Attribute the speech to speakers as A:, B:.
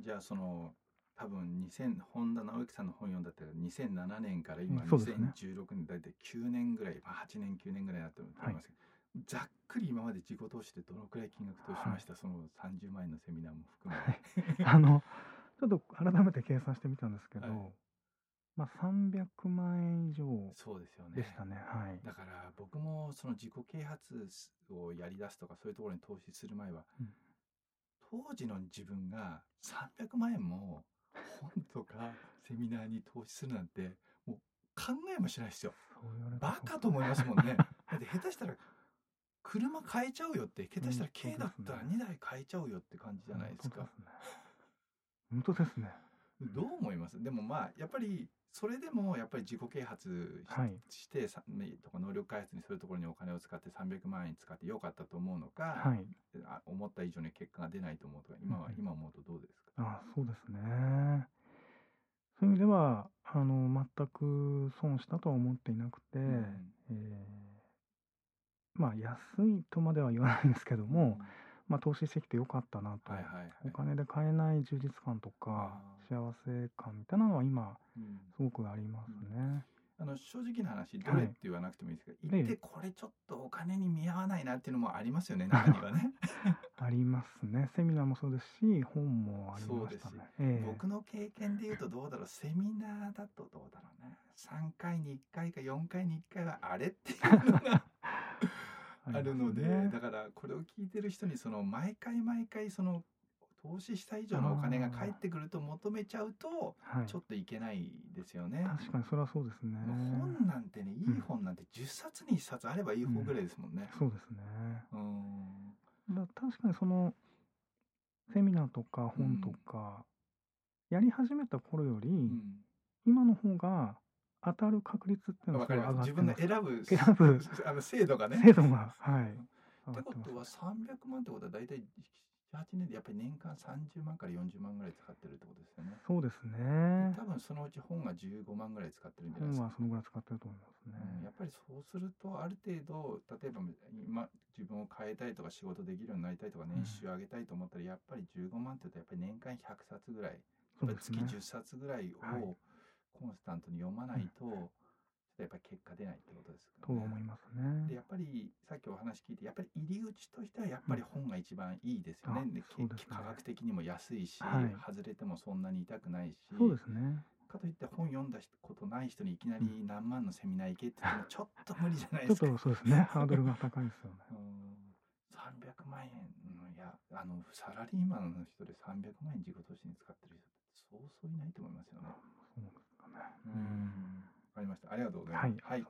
A: じゃあその多分2000本田直之さんの本読んだって2007年から今
B: うんそうですね。
A: 2016年大体9年ぐらい、まあ、8年9年ぐらいになってると思いますけど、ざっくり今まで自己投資でどのくらい金額投資しました、その30万円のセミナーも含めて。
B: あのちょっと改めて計算してみたんですけど、
A: はい。
B: まあ300万円以上
A: そうですよね。
B: でしたね。はい。
A: だから僕もその自己啓発をやり出すとかそういうところに投資する前は、
B: うん
A: 当時の自分が300万円も本とかセミナーに投資するなんてもう考えもしないですよ。バカと思いますもんね。だって下手したら車買えちゃうよって下手したら
B: うん
A: 軽だったら
B: そうです
A: 2台買えちゃうよって感じじゃないですか。
B: 本当ですね
A: どう思います？でもまあやっぱりそれでもやっぱり自己啓発し,、てさねとか能力開発にそういうところにお金を使って300万円使ってよかったと思うのか、
B: はい。
A: あ思った以上に結果が出ないと思うとか今は、
B: うん。
A: 今思うとどうですか？
B: あそうですね。そういう意味ではあの全く損したとは思っていなくて、
A: うん
B: えーまあ安いとまでは言わないんですけども、まあ、投資してきてよかったなと、
A: はいはいはい。
B: お金で買えない充実感とか
A: あ
B: 幸せ感みたいなのは今
A: うん
B: すごくありますね。
A: あの正直な話ど
B: はい
A: れって言わなくてもいいですけど、
B: ええ
A: 言ってこれちょっとお金に見合わないなっていうのもありますよね中にはね。
B: ありますね。セミナーもそうですし本もありました
A: そう
B: ね。ええ
A: 僕の経験で言うとどうだろうセミナーだとどうだろうね3回に1回か4回に1回はあれっていうのがあるので、だからこれを聞いてる人にその毎回毎回その投資した以上のお金が返ってくると求めちゃうと
B: はい、
A: ちょっといけないですよね。
B: 確かにそれはそうですね。
A: 本なんてねいい本なんて10冊に1冊あればいい本ぐらいですもんね。
B: そうですね。
A: うん
B: だ確かにそのセミナーとか本とか、やり始めた頃より、
A: うん
B: 今の方が当たる確率っていうの
A: わ
B: はすごい
A: かり
B: 上がって
A: ます自分
B: ます。
A: で選ぶ
B: 選ぶ
A: あの精度がね。
B: 精度がはい。
A: ってことは
B: ます
A: 300万ってことは大体78年でやっぱり年間30万から40万ぐらい使ってるってことですよね。
B: そうです
A: で
B: ね。
A: 多分そのうち本が15万ぐらい使ってるんじゃないですか。
B: 本はそのぐらい使ってると思いますね。
A: うんやっぱりそうするとある程度例えば今自分を変えたいとか仕事できるようになりたいとか年収上げたいと思ったらやっぱり15万って言うとやっぱり年間100冊ぐらいやっぱり月
B: そうですね。
A: 10冊ぐらい
B: はい
A: をコンスタントに読まないと、ちょっとやっぱり結果出ないってことです
B: と
A: よね。
B: 思います
A: で
B: ね。
A: やっぱりさっきお話聞いてやっぱり入り口としてはやっぱり本が一番いいですよね。
B: うん
A: で
B: ね
A: 価格的にも安いし、
B: はい
A: 外れてもそんなに痛くないし
B: そうですね。
A: かといって本読んだことない人にいきなり何万のセミナー行けって言ってもちょっと無理じゃない
B: ちょっ
A: ですか。
B: とそうですね。ハードルが高いですよね。
A: うん300万円のいやあのサラリーマンの人で300万円自己投資に使ってる人ってそうそういないと思いますよね。
B: ね。
A: うんわかりました。ありがとうございます。
B: はい
A: はい